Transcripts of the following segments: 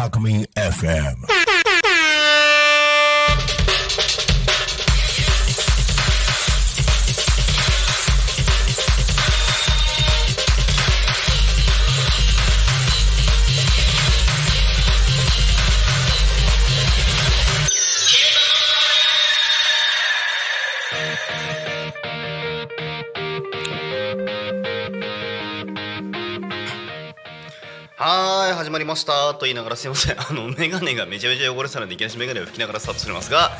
Alchemy FM. はーい始まりました。と言いながらすいません。あのメガネがめちゃめちゃ汚れてたのでいきなりメガネを拭きながらスタートしてますが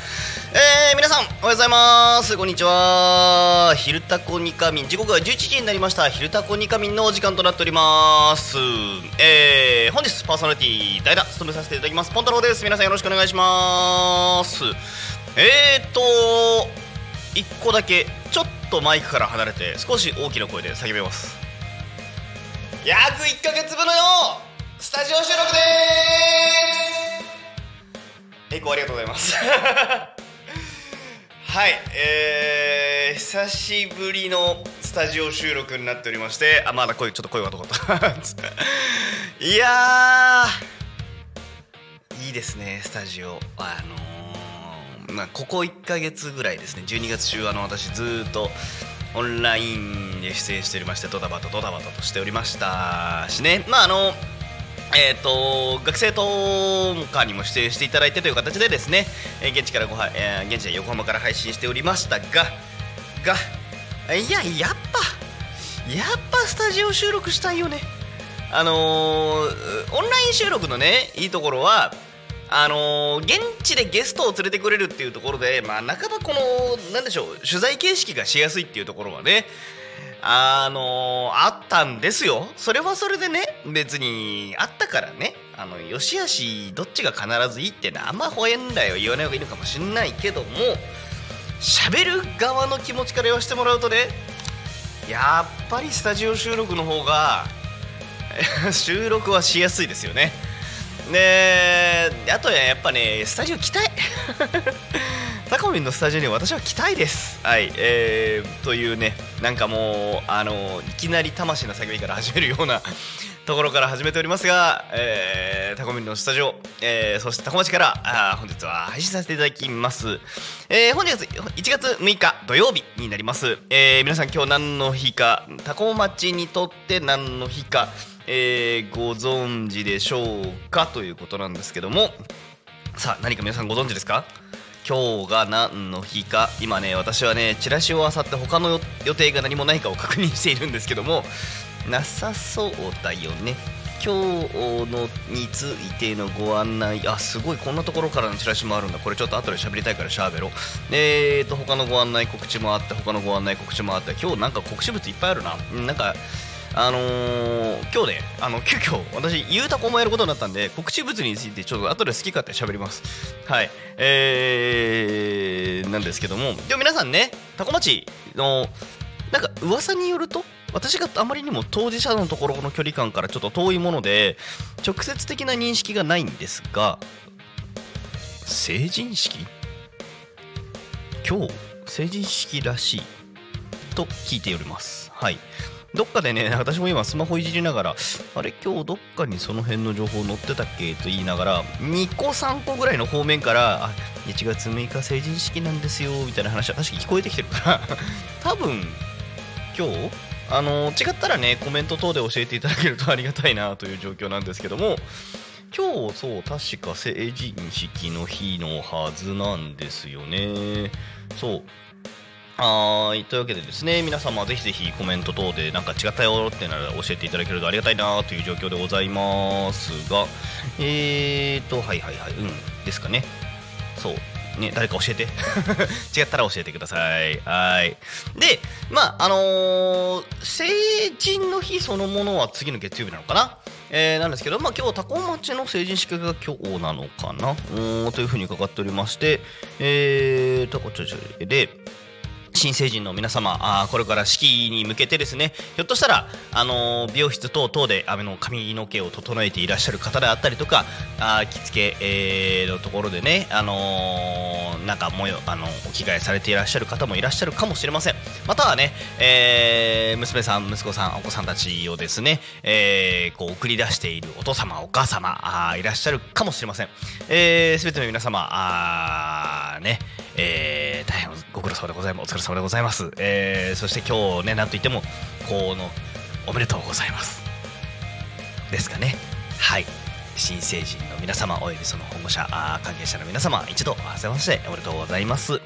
えー、皆さんおはようございます。こんにちは。昼タコニカミン。時刻が11時になりました。昼タコニカミンのお時間となっております。えー、本日パーソナリティ代打務めさせていただきます。ポンタロウです。皆さんよろしくお願いします。えーと1個だけちょっとマイクから離れて少し大きな声で叫びます。約1ヶ月分のよスタジオ収録でーす。エコーありがとうございますはいえー、久しぶりのスタジオ収録になっておりましてあまだ声ちょっと声が遠かった。いやーいいですねスタジオ。あのーまあ、ここ1ヶ月ぐらいですね。12月中あの私ずーっとオンラインで出演しておりましてドタバタドタバタとしておりましたしね。まああのえー、と学生とかにも出演していただいてという形でですね、え現地からごは、えー現地で横浜から配信しておりましたががいややっぱやっぱスタジオ収録したいよね。あのーオンライン収録のねいいところはあのー現地でゲストを連れてくれるっていうところで、まあ、半ばこのなんでしょう取材形式がしやすいっていうところはねあのーあったんですよ。それはそれでね別にあったからねあのよしあしどっちが必ずいいってのはあんまほえんだよ言わない方がいいのかもしんないけども喋る側の気持ちから言わせてもらうとねやっぱりスタジオ収録の方が 収録はしやすいですよね。であとはやっぱねスタジオ来たい。タコミンのスタジオに私は来たいです。はいえー、というねなんかもうあのいきなり魂の叫びから始めるような ところから始めておりますが、えー、タコミンのスタジオ、えー、そしてタコ町からあ本日は配信させていただきます、えー、本日1月6日土曜日になります、えー、皆さん今日何の日かタコ町にとって何の日か、えー、ご存知でしょうかということなんですけども。さあ何か皆さんご存知ですか？今日が何の日か？今ね私はねチラシを漁って他の予定が何もないかを確認しているんですけども。なさそうだよね。今日のについてのご案内。あすごい。こんなところからのチラシもあるんだ。これちょっと後で喋りたいからしゃべろう。えーと他のご案内告知もあって他のご案内告知もあって。今日なんか告知物いっぱいあるな。なんかあのー今日ねあの急遽私ゆうたこもやることになったんで告知物についてちょっと後で好き勝手喋ります。はい。えー、なんですけども。でも皆さんねタコ町のなんか噂によると私があまりにも当事者のところの距離感からちょっと遠いもので直接的な認識がないんですが成人式？今日成人式らしいと聞いております。はい。どっかでね私も今スマホいじりながらあれ今日どっかにその辺の情報載ってたっけ？と言いながら2個3個ぐらいの方面からあ1月6日成人式なんですよみたいな話は確か聞こえてきてるから。多分今日あの違ったらねコメント等で教えていただけるとありがたいなという状況なんですけども今日そう確か成人式の日のはずなんですよね。そう。はいというわけでですね皆様ぜひぜひコメント等でなんか違ったよってなら教えていただけるとありがたいなという状況でございますがえーとはいはいはいうんですかね。そうね誰か教えて。違ったら教えてください。はい。でまああのー成人の日そのものは次の月曜日なのかな？えーなんですけど、まあ、今日タコ町の成人式が今日なのかな？うーんというふうに伺っておりまして、えー、タコちょちょで新成人の皆様あこれから式に向けてですねひょっとしたら、あのー美容室等々であの髪の毛を整えていらっしゃる方であったりとかあ着付け、えーのところでね、あのーなんかもよあのお着替えされていらっしゃる方もいらっしゃるかもしれません。またはね、えー娘さん息子さんお子さんたちをですね、えーこう送り出しているお父様お母様あいらっしゃるかもしれません、えー、全ての皆様あーねえーご苦労様でございます。お疲れ様でございます、えーそして今日ねなんといってもこのおめでとうございます。ですかね。はい。新成人の皆様およびその保護者関係者の皆様一度合わせましておめでとうございます。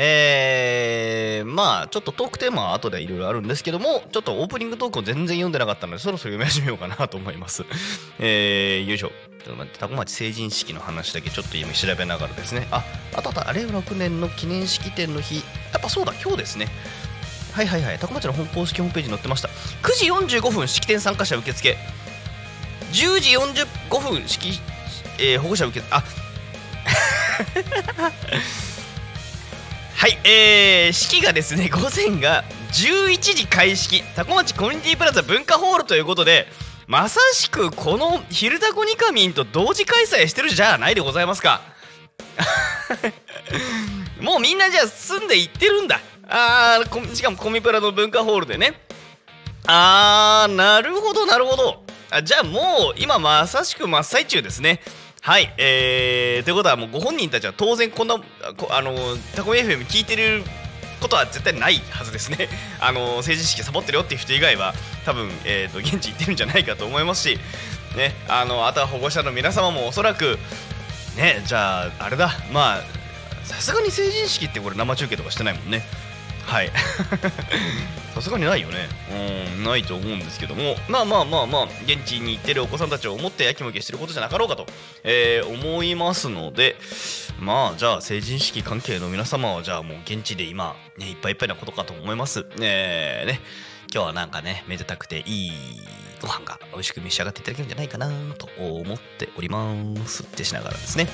えー、まあちょっとトークテーマは後でいろいろあるんですけどもちょっとオープニングトークを全然読んでなかったのでそろそろ読み始めようかなと思います えー、よいしょちょっと待ってタコ町成人式の話だけちょっと今調べながらですねああとあとあれ6年の記念式典の日やっぱそうだ今日ですねはいはいはい、タコ町の本公式ホームページに載ってました。9時45分式典参加者受付。10時45分式、えー保護者受付。あ はい、えー、式がですね、午前が11時開式、タコ町コミュニティプラザ文化ホールということで、まさしくこの「昼タコニカミン」と同時開催してるじゃないでございますか。もうみんなじゃあ住んでいってるんだ。あーしかもコミプラの文化ホールでね。あー、なるほど、なるほど。あじゃあもう今まさしく真っ最中ですね。はい、えー、ということはもうご本人たちは当然こんな、こあのタコミ FM 聞いてることは絶対ないはずですね。あの成人式サボってるよっていう人以外は多分、えー、と現地行ってるんじゃないかと思いますし、ね、あのあとは保護者の皆様もおそらくねじゃああれだまあさすがに成人式ってこれ生中継とかしてないもんねはい。さすがにないよね。うんないと思うんですけども。まあまあまあまあ現地に行ってるお子さんたちを思ってやきもきしてることじゃなかろうかと、えー思いますので。まあじゃあ成人式関係の皆様はじゃあもう現地で今ねいっぱいいっぱいなことかと思います。ねね。今日はなんかねめでたくていいご飯が美味しく召し上がっていただけるんじゃないかなと思っております。ってしながらですね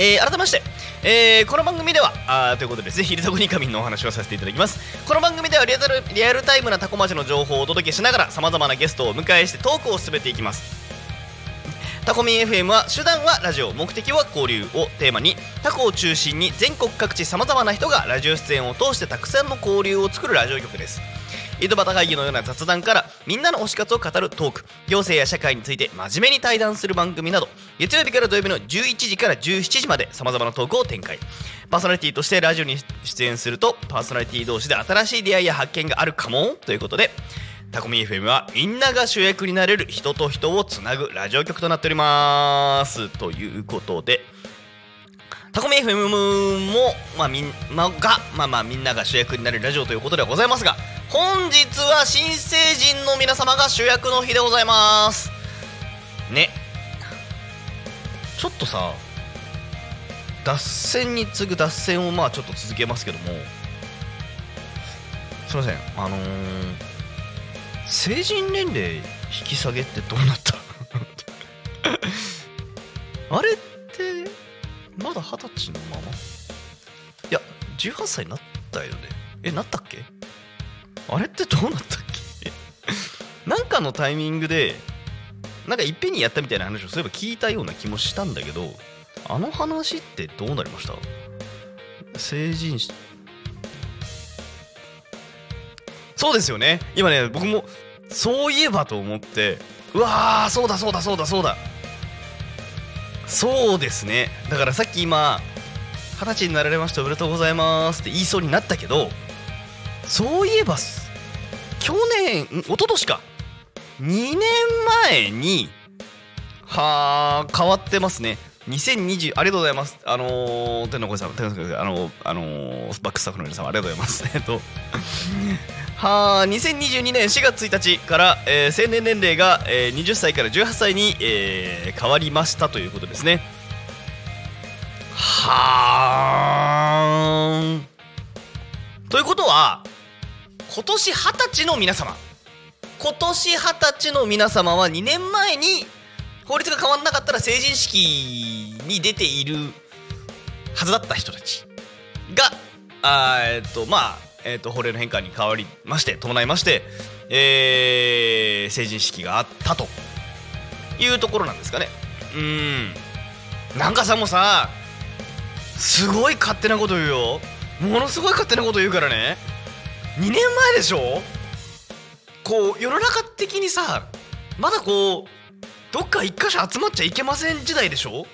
えー改めまして、えーこの番組ではあということでぜひリタコニカミンのお話をさせていただきます。この番組ではリアルリアルタイムなタコ町の情報をお届けしながらさまざまなゲストをお迎えしてトークを進めていきます。タコミン FM は手段はラジオ。目的は交流をテーマに。タコを中心に全国各地さまざまな人がラジオ出演を通してたくさんの交流を作るラジオ局です。井戸端会議のような雑談からみんなの推し活を語るトーク行政や社会について真面目に対談する番組など月曜日から土曜日の11時から17時までさまざまなトークを展開。パーソナリティとしてラジオに出演するとパーソナリティ同士で新しい出会いや発見があるかも？ということでタコミ FM はみんなが主役になれる人と人をつなぐラジオ局となっております。ということでタコミ FM も、まあみんまあが、まあまあみんなが主役になるラジオということではございますが本日は新成人の皆様が主役の日でございます。ね。ちょっとさ脱線に次ぐ脱線をまあちょっと続けますけども。すいません。あのー、成人年齢引き下げってどうなった？あれ？まだ二十歳のまま？いや18歳になったよね。えなったっけ？あれってどうなったっけ？なんかのタイミングでなんかいっぺんにやったみたいな話をそういえば聞いたような気もしたんだけどあの話ってどうなりました？成人しそうですよね。今ね僕もそういえばと思ってうわーそうだそうだそうだそうだ。そうですね。だからさっき今二十歳になられました。おめでとうございますって言いそうになったけどそういえば去年ん一昨年か。2年前にはあ変わってますね。2020ありがとうございます。あのー、天の声さん天の声さんあのあのーバックスタッフの皆さんありがとうございます。えっとはあ2022年4月1日から、えー成年年齢が、えー20歳から18歳に、えー変わりましたということですね。はーん。ということは今年二十歳の皆様。今年二十歳の皆様は2年前に法律が変わらなかったら成人式に出ているはずだった人たちがあえっとまあえっと法令の変化に変わりまして伴いまして、えー成人式があったというところなんですかね。うん。なんかさもさすごい勝手なこと言うよ。ものすごい勝手なこと言うからね。2年前でしょ？こう世の中的にさまだこうどっか一箇所集まっちゃいけません時代でしょ？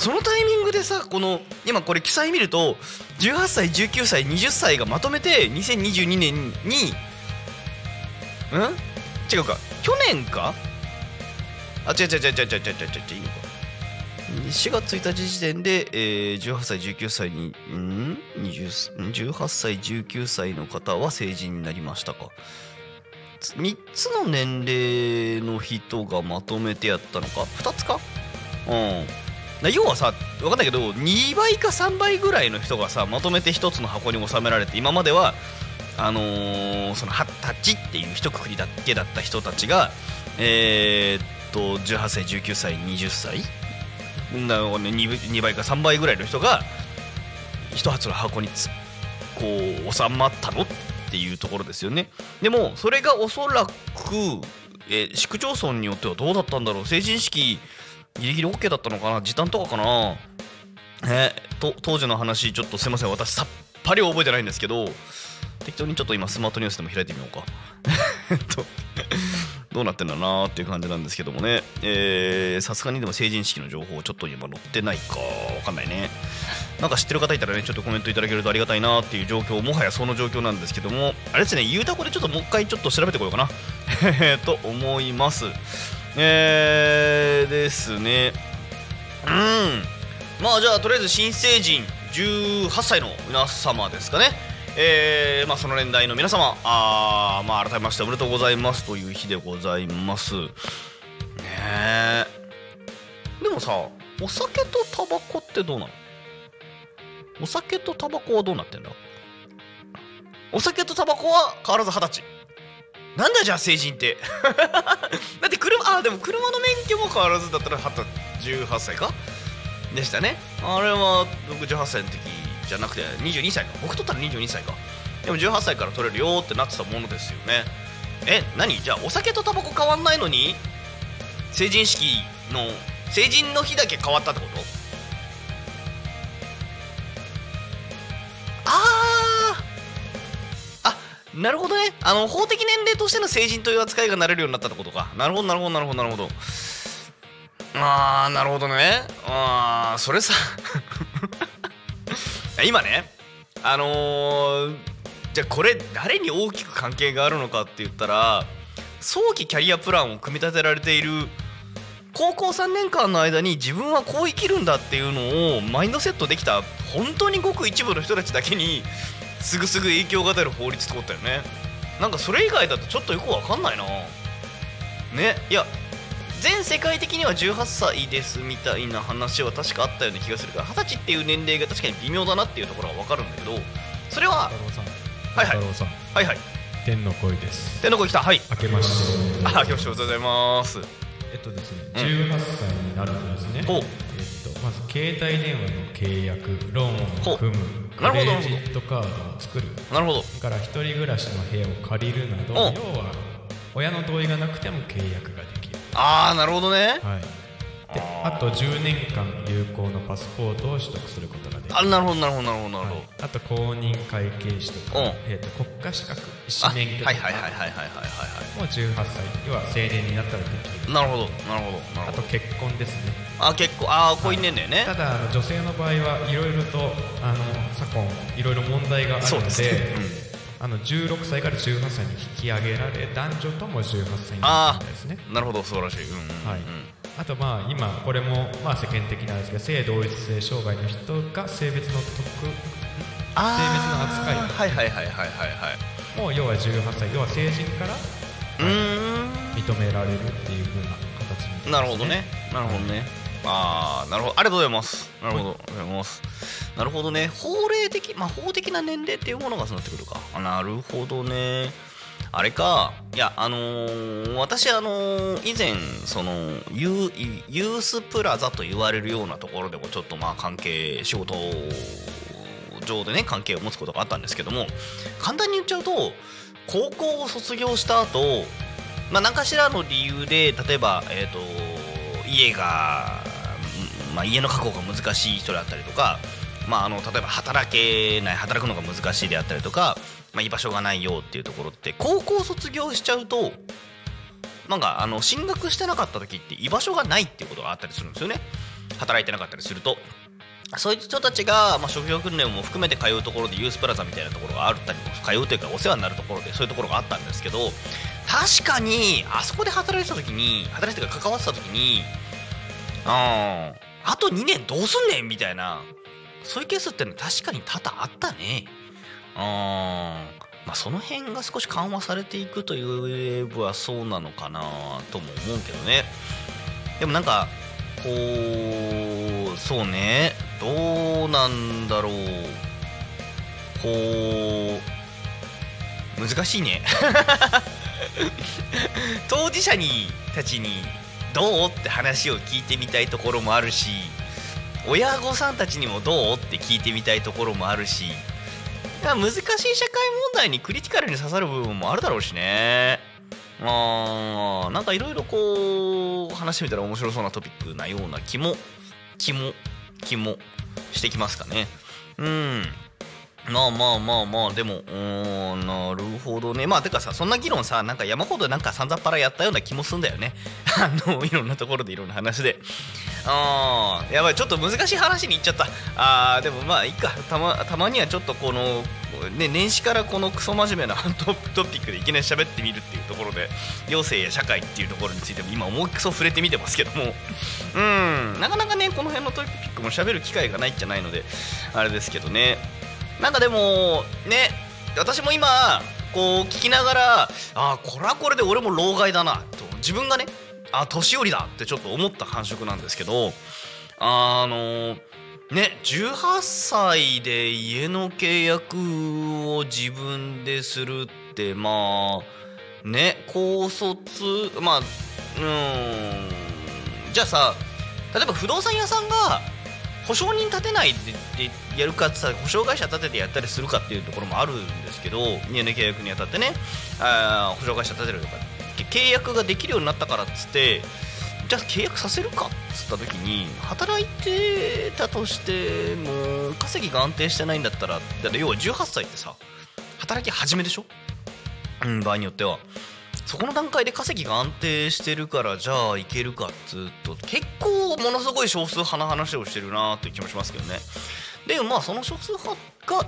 そのタイミングでさこの今これ記載見ると18歳19歳20歳がまとめて2022年にん？違うか。去年か？あ違う違う違う違う違う違う違う。違ういいのか。4月1日時点で、えー18歳19歳にん？18歳19歳の方は成人になりましたか。3つの年齢の人がまとめてやったのか？2つか？うん。要はさ分かんないけど2倍か3倍ぐらいの人がさまとめて1つの箱に収められて今まではあのーその二十歳っていう一括りだけだった人たちがえーっと18歳19歳20歳な 2, 2倍か3倍ぐらいの人が一発の箱にこう収まったのっていうところですよね。でもそれがおそらく、えー市区町村によってはどうだったんだろう。成人式ギリギリ OK だったのかな？時短とかかな？ねと当時の話ちょっとすいません。私さっぱり覚えてないんですけど適当にちょっと今スマートニュースでも開いてみようか。とどうなってんだなーっていう感じなんですけどもね。えさすがにでも成人式の情報ちょっと今載ってないか。わかんないね。なんか知ってる方いたらねちょっとコメントいただけるとありがたいなっていう状況もはやその状況なんですけども。あれですねゆうたこでちょっともう一回ちょっと調べてこようかな。と思います。えー、ですね。うん。まあじゃあとりあえず新成人18歳の皆様ですかね。えーまあ、その年代の皆様あー、まあ、改めましておめでとうございますという日でございます。ねえ。でもさお酒とタバコってどうなの？お酒とタバコはどうなってんだ？お酒とタバコは変わらず二十歳。なんだじゃあ成人ってだって。あでも車の免許も変わらずだったら二18歳か？でしたね。あれは68歳の時じゃなくて22歳か。僕取ったら22歳か。でも18歳から取れるよってなってたものですよね。え何？じゃあお酒とタバコ変わんないのに？成人式の成人の日だけ変わったってこと？なるほどね。あの法的年齢としての成人という扱いがなれるようになったってことか。なるほどなるほどなるほどなるほど。あーなるほどね。あーそれさ。今ねあのーじゃあこれ誰に大きく関係があるのかって言ったら早期キャリアプランを組み立てられている高校3年間の間に自分はこう生きるんだっていうのをマインドセットできた本当にごく一部の人たちだけにすぐすぐ影響が出る法律ってことだよね。なんかそれ以外だとちょっとよくわかんないな。ね。いや全世界的には18歳ですみたいな話は確かあったような気がするから二十歳っていう年齢が確かに微妙だなっていうところは分かるんだけどそれははいはい。はいはい。天の声です。天の声来た。はい。明けまして。あ今日おめでとうございます。えっとですね、うん。18歳になるとですね、ほう。えっとまず携帯電話の契約、ローンを組む、ほうなるほどクレジットカードを作る、なるほど。それから一人暮らしの部屋を借りるなど、お要は親の同意がなくても契約ができる。ああなるほどね。はい。で、あと10年間有効のパスポートを取得することができる。あなるほどなるほどなるほどなるほど、あと公認会計士とか、うん。えー、と国家資格医師あ免許とか。はいはいはいはいはいはいはいもう18歳要は成年になったらできる。なるほどなるほどなるほど。あと結婚ですね。あ結構ああ婚姻年齢ね。ただあの女性の場合はいろいろとあの昨今いろいろ問題があるのでそうですね。あの16歳から18歳に引き上げられ男女とも18歳になあったんですね。あなるほど素晴らしい。うんうんうん、はいあとまあ今これもまあ世間的なんですけど性同一性障害の人が性別の特あ性別の扱い。はいはいはいはいはいはい。もう要は18歳。要は成人から認められるっていう風な形に、なるほどね。なるほどね。ああなるほど。ありがとうございます。なるほど、ありがとうございます。なるほどね。法令的まあ法的な年齢っていうものがそうなってくるか。あなるほどねあれか。いやあのー私あのー以前そのユユースプラザと言われるようなところでもちょっとまあ関係仕事上でね関係を持つことがあったんですけども簡単に言っちゃうと高校を卒業した後まあ何かしらの理由で例えばえっ、と家が、まあ、家の確保が難しい人だったりとかまあ、あの例えば働けない働くのが難しいであったりとか、まあ、居場所がないよっていうところって高校卒業しちゃうとなんかあの進学してなかった時って居場所がないっていうことがあったりするんですよね。働いてなかったりすると。そういう人たちが、まあ、職業訓練も含めて通うところでユースプラザみたいなところがあったり通うというかお世話になるところでそういうところがあったんですけど確かにあそこで働いてた時に働いてたか関わってた時にああと2年どうすんねんみたいなそういうケースっての確かに多々あったね。まあその辺が少し緩和されていくといえばそうなのかなとも思うけどね。でもなんかこうそうね。どうなんだろう。こう難しいね。当事者にたちにどうって話を聞いてみたいところもあるし親御さんたちにもどうって聞いてみたいところもあるし難しい社会問題にクリティカルに刺さる部分もあるだろうしね。あーなんかいろいろこう話してみたら面白そうなトピックなような気も気も気もしてきますかね。うん。まあまあまあまあでもうんなるほどね。まあてかさそんな議論さなんか山ほどなんかさんざっぱらやったような気もすんだよね。あのいろんなところでいろんな話で。あーやばいちょっと難しい話に行っちゃった。あーでもまあいいか。たまたまにはちょっとこのね年始からこのクソ真面目な トピックでいきなり喋ってみるっていうところで行政や社会っていうところについても今思いっくそ触れてみてますけども。うん。なかなかねこの辺のトピックも喋る機会がないんじゃないのであれですけどね。なんかでもね私も今こう聞きながらああこれはこれで俺も老害だなと。自分がねあ年寄りだってちょっと思った感触なんですけどあのね18歳で家の契約を自分でするってまあね高卒まあうんじゃあさ例えば不動産屋さんが保証人立てないででやるかってさ保証会社立ててやったりするかっていうところもあるんですけど家の契約にあたってねあ保証会社立てるとか契約ができるようになったからっつってじゃあ契約させるかっつった時に働いてたとしても稼ぎが安定してないんだったらだって要は18歳ってさ働き始めでしょ、うん、場合によっては。そこの段階で稼ぎが安定してるからじゃあいけるかっつうと結構ものすごい少数派な話をしてるなという気もしますけどね。でまあその少数派が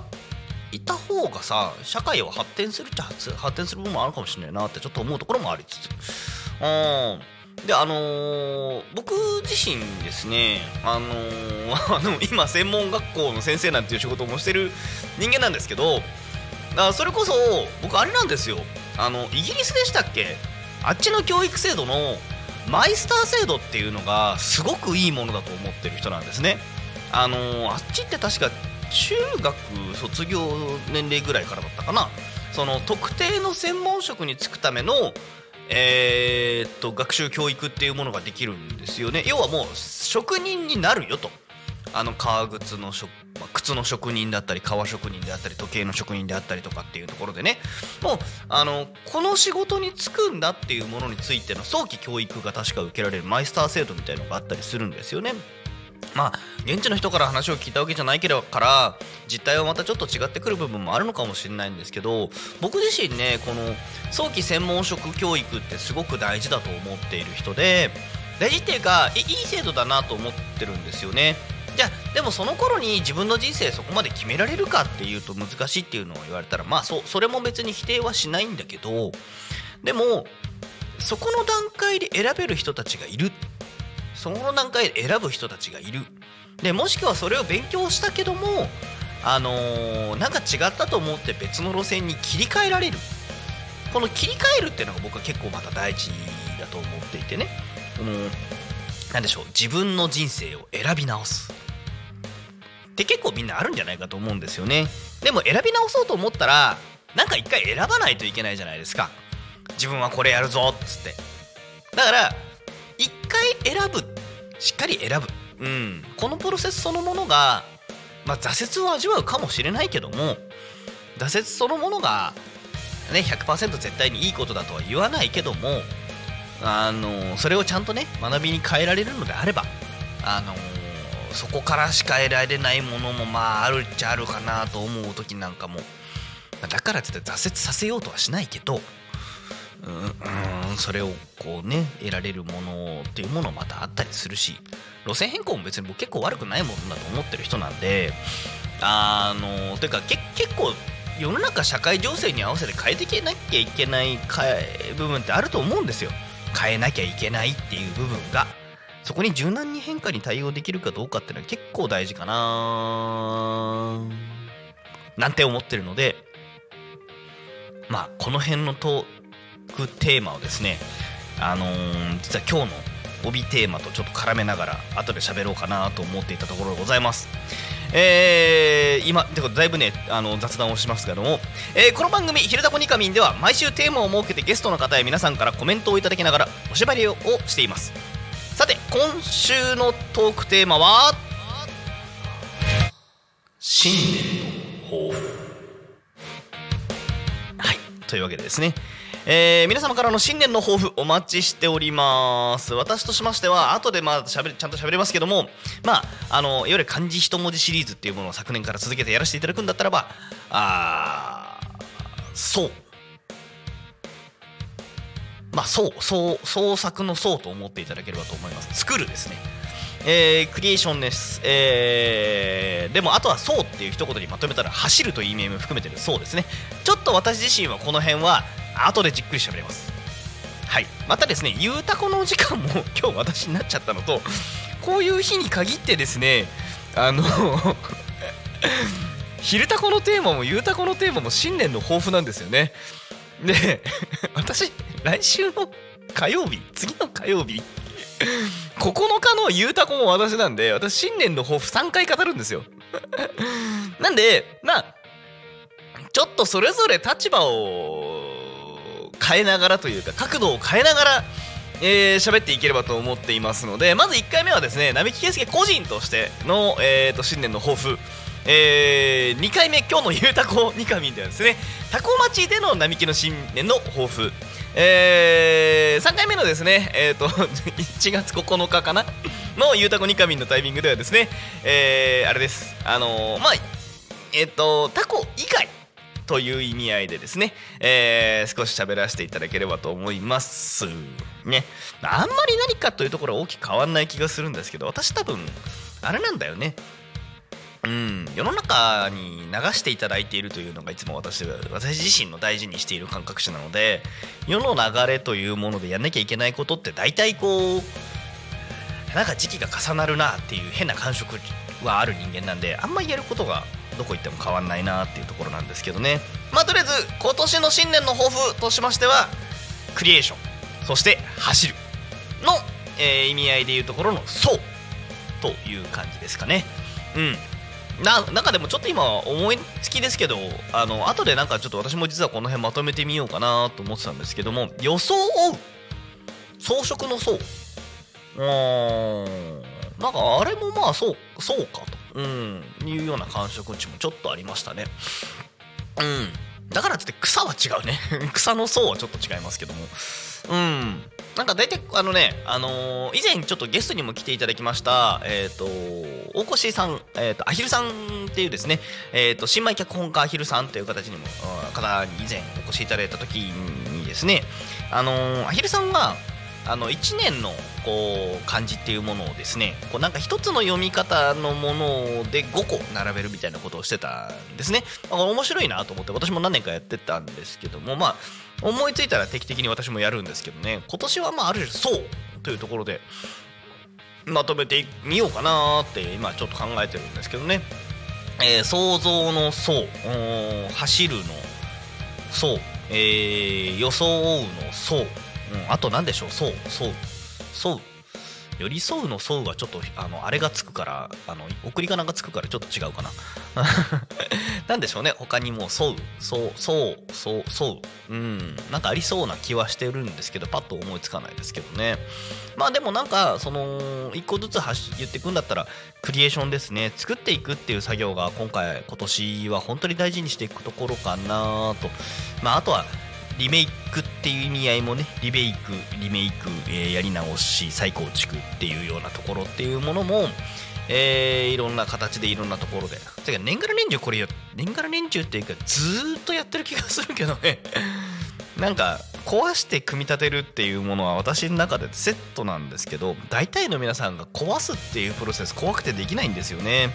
いた方がさ社会は発展するっちゃ発展する部分もあるかもしれないなってちょっと思うところもありつつ。うん。であのー僕自身ですねあのー あの今専門学校の先生なんていう仕事もしてる人間なんですけどあそれこそ僕あれなんですよ。あのイギリスでしたっけ？あっちの教育制度のマイスター制度っていうのがすごくいいものだと思ってる人なんですね。あのあっちって確か中学卒業年齢ぐらいからだったかな。その特定の専門職に就くためのえーっと学習教育っていうものができるんですよね。要はもう職人になるよと。あの革靴の職、ま靴の職人だったり革職人であったり時計の職人であったりとかっていうところでね。もうあのこの仕事に就くんだっていうものについての早期教育が確か受けられるマイスター制度みたいのがあったりするんですよね。まあ現地の人から話を聞いたわけじゃないけどから実態はまたちょっと違ってくる部分もあるのかもしれないんですけど僕自身ねこの早期専門職教育ってすごく大事だと思っている人で大事っていうかいいい制度だなと思ってるんですよね。じゃあでもその頃に自分の人生そこまで決められるかっていうと難しいっていうのを言われたらまあそそれも別に否定はしないんだけどでもそこの段階で選べる人たちがいるその段階で選ぶ人たちがいる。でもしくはそれを勉強したけどもあのーなんか違ったと思って別の路線に切り替えられる。この切り替えるっていうのが僕は結構また大事だと思っていてね。このなでしょう。自分の人生を選び直す。って結構みんなあるんじゃないかと思うんですよね。でも選び直そうと思ったらなんか一回選ばないといけないじゃないですか。自分はこれやるぞっつって。だから一回選ぶっしっかり選ぶ。うん。このプロセスそのものがまあ挫折を味わうかもしれないけども挫折そのものがね100%絶対にいいことだとは言わないけどもあのそれをちゃんとね学びに変えられるのであればあのそこからしか得られないものもまああるっちゃあるかなと思う時なんかもだからって言って挫折させようとはしないけどうんそれをこうね得られるものっていうものまたあったりするし路線変更も別に僕結構悪くないものだと思ってる人なんであのていうか結構世の中社会情勢に合わせて変えていけなきゃいけないか部分ってあると思うんですよ。変えなきゃいけないっていう部分が。そこに柔軟に変化に対応できるかどうかっていうのは結構大事かななんて思ってるのでまあこの辺のトークテーマをですねあのー実は今日の帯テーマとちょっと絡めながら後で喋ろうかなと思っていたところでございます。えー、今てかだいぶねあの雑談をしますけども、えーこの番組「ひるたこにかみん」では毎週テーマを設けてゲストの方や皆さんからコメントをいただきながらおしゃべりをしています。さて今週のトークテーマは新年の抱負。はいというわけでですね。えー皆様からの新年の抱負お待ちしております。私としましては後でまあしゃべちゃんと喋れますけどもまああのいわゆる漢字一文字シリーズっていうものを昨年から続けてやらせていただくんだったらばあーそう。まあそうそう創作のそうと思っていただければと思います。作るですね。えークリエーションです、えーでもあとは「そう」っていう一言にまとめたら走るという意味も含めてるそうですね。ちょっと私自身はこの辺は後でじっくり喋れます。はい。またですねゆうたこの時間も 今日私になっちゃったのとこういう日に限ってですねあの 昼タコのテーマもゆうたこのテーマも新年の抱負なんですよね。で 私来週の火曜日次の火曜日9日のゆうたこも私なんで私新年の抱負3回語るんですよ。なんでまあちょっとそれぞれ立場を変えながらというか角度を変えながらえー喋っていければと思っていますのでまず1回目はですね並木圭介個人としての、えー、と新年の抱負えー、2回目今日のゆうたこニカミンではですね。タコ町での並木の新年の抱負。えー、3回目のですねえっ、と 1月9日かな？のゆうたこニカミンのタイミングではですねえー、あれです。あのーまあえっ、とタコ以外という意味合いでですね、えー少し喋らせていただければと思います。ね。あんまり何かというところは大きく変わんない気がするんですけど私多分あれなんだよね。うん、世の中に流していただいているというのがいつも私私自身の大事にしている感覚値なので世の流れというものでやんなきゃいけないことって大体こうなんか時期が重なるなっていう変な感触はある人間なんであんまりやることがどこ行っても変わんないなっていうところなんですけどね。まあとりあえず今年の新年の抱負としましてはクリエーションそして走るの、えー意味合いでいうところの「そう」という感じですかね。うん。ななんかでもちょっと今思いつきですけどあの後でなんかちょっと私も実はこの辺まとめてみようかなと思ってたんですけども装う装飾の装うーん。なんかあれもまあそうそうかと、うん、いうような感触値もちょっとありましたね。うん。だからっつって草は違うね。草の層はちょっと違いますけども。うん。なんか大体あのね、あのー以前ちょっとゲストにも来ていただきました、えっ、と、大越さん、えっ、と、アヒルさんっていうですね、えっ、と、新米脚本家アヒルさんという形にも、あ方に以前お越しいただいた時にですね、あのーアヒルさんが、あの1年のこう漢字っていうものをですねこうなんか一つの読み方のもので5個並べるみたいなことをしてたんですね、まあ、面白いなと思って私も何年かやってたんですけどもまあ思いついたら定期的に私もやるんですけどね。今年はまあある種そうというところでまとめてみようかなって今ちょっと考えてるんですけどね、えー想像のそう走るのそう、えー装うのそう、あと何でしょう？そうそう。そう。寄り添うの添うはちょっとあのあれがつくからあの送り仮名がつくからちょっと違うかな。なんでしょうね？他にも沿うそうそうそうそう。うん。なんかありそうな気はしてるんですけどパッと思いつかないですけどね。まあでもなんかその一個ずつはし言っていくんだったらクリエーションですね。作っていくっていう作業が今回今年は本当に大事にしていくところかなと。まああとはリメイクっていう意味合いもねリメイクリメイク、えーやり直し再構築っていうようなところっていうものもえーいろんな形でいろんなところで。てか年がら年中これや年がら年中っていうかずーっとやってる気がするけどね。なんか壊して組み立てるっていうものは私の中でセットなんですけど大体の皆さんが壊すっていうプロセス怖くてできないんですよね。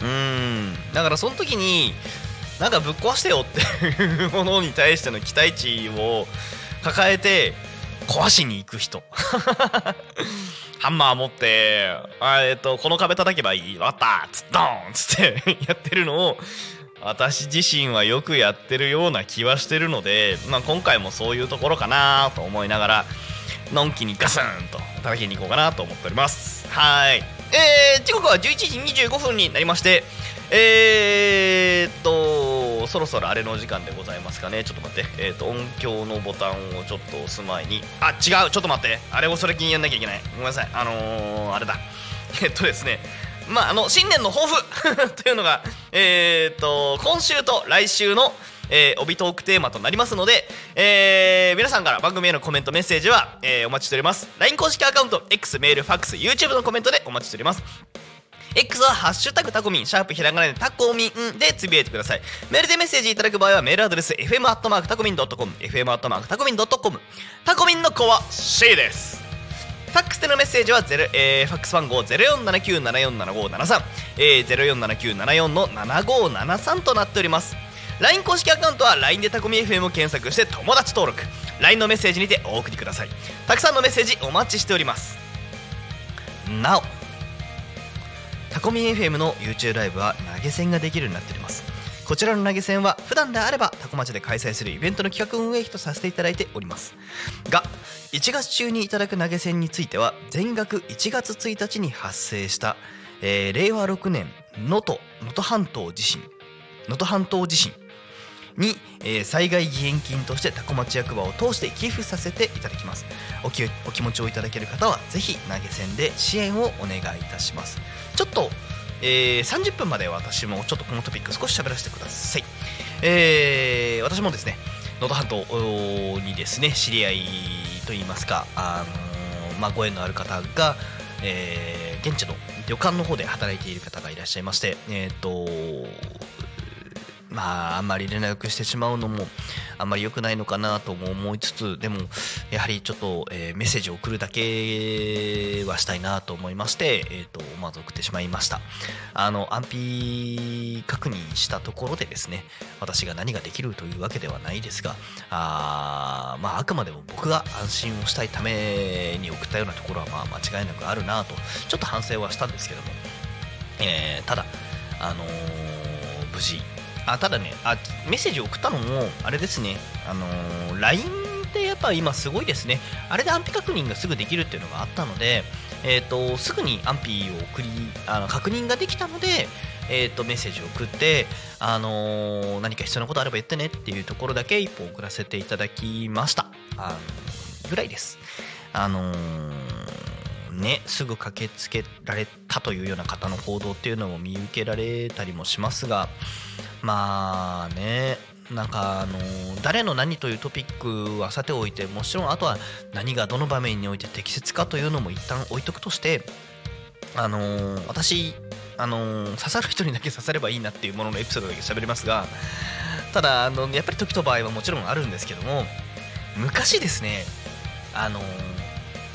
うーん。だからその時になんかぶっ壊してよっていうものに対しての期待値を抱えて壊しに行く人。ハンマー持ってえっとこの壁叩けばいい。わった。つドーンつって やってるのを私自身はよくやってるような気はしてるので、まあ、今回もそういうところかなと思いながらのんきにガスンと叩きに行こうかなと思っております。はい。えー、時刻は11時25分になりましてえー、っとそろそろあれのお時間でございますかね。ちょっと待って。えー、っと音響のボタンをちょっと押す前に。あ違う。ちょっと待って。あれをそれ気にやんなきゃいけない。ごめんなさい。あのー、あれだ。えっとですね。まああの新年の抱負。というのがえー、っと今週と来週のえー、帯トークテーマとなりますので、えー皆さんから番組へのコメントメッセージは、えーお待ちしております。LINE 公式アカウント X メールファックス YouTube のコメントでお待ちしております。X はハッシュタグタコミン、シャープひらがなでタコミンでつぶやいてください。メールでメッセージいただく場合はメールアドレス fm アットマークタコミンドットコム、fm アットマークタコミンドットコム。タコミンの子は C です。ファックスでのメッセージはゼロ、えーファックス番号0479747573、えー、047974の7573となっております。LINE 公式アカウントは LINE でタコミ FM を検索して友達登録 LINE のメッセージにてお送りくださいたくさんのメッセージお待ちしておりますなおタコミン FM の YouTube ライブは投げ銭ができるようになっております。こちらの投げ銭は普段であればタコ町で開催するイベントの企画運営費とさせていただいております。が1月中にいただく投げ銭については全額1月1日に発生した、えー令和6年能登能登半島地震能登半島地震に、えー災害義援金としてタコ町役場を通して寄付させていただきます。お気お気持ちをいただける方はぜひ投げ銭で支援をお願いいたします。ちょっと、えー30分まで私もちょっとこのトピック少し喋らせてください、えー私もですね能登半島にですね知り合いといいますか、あのーまあ、ご縁のある方が、えー現地の旅館の方で働いている方がいらっしゃいましてえっ、とまああんまり連絡してしまうのもあんまり良くないのかなとも思いつつでもやはりちょっと、えーメッセージを送るだけはしたいなと思いまして、えー、とまず送ってしまいました。あの安否確認したところでですね私が何ができるというわけではないですがあ、まあ、あくまでも僕が安心をしたいために送ったようなところはまあ間違いなくあるなとちょっと反省はしたんですけども、えーただあのー無事あただねあメッセージ送ったのもあれですねあのー LINE ってやっぱ今すごいですね。あれで安否確認がすぐできるっていうのがあったので、えー、とすぐに安否を送りあの確認ができたので、えー、とメッセージを送って、あのー何か必要なことあれば言ってねっていうところだけ一本送らせていただきました。あのぐらいです。あのーね、すぐ駆けつけられたというような方の報道っていうのも見受けられたりもしますがまあねなんかあの誰の何というトピックはさておいてもちろんあとは何がどの場面において適切かというのも一旦置いとくとしてあの私あの刺さる人にだけ刺さればいいなっていうもののエピソードだけ喋りますがただあのやっぱり時と場合はもちろんあるんですけども昔ですねあの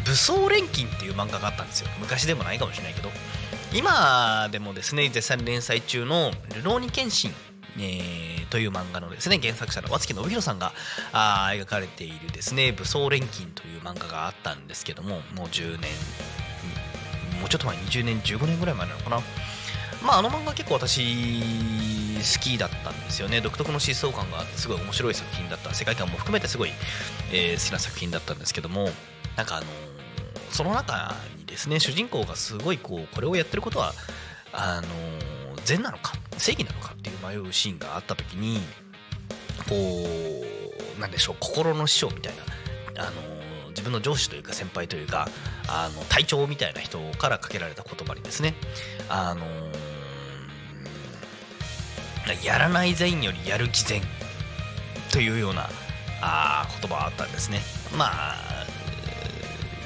武装錬金っていう漫画があったんですよ。昔でもないかもしれないけど。今でもですね絶賛連載中の「ルローニケンシン」えーという漫画のですね原作者の和月信弘さんがあ描かれているですね武装錬金という漫画があったんですけどももう10年もうちょっと前20年15年ぐらい前なのかな。まああの漫画結構私好きだったんですよね。独特の疾走感があってすごい面白い作品だった。世界観も含めてすごい、えー好きな作品だったんですけどもなんかあのその中にですね主人公がすごいこうこれをやってることはあの善なのか正義なのかっていう迷うシーンがあった時にこうなんでしょう心の師匠みたいなあの自分の上司というか先輩というかあの隊長みたいな人からかけられた言葉にですねあのやらない善よりやる偽善というようなあ言葉があったんですね。まあ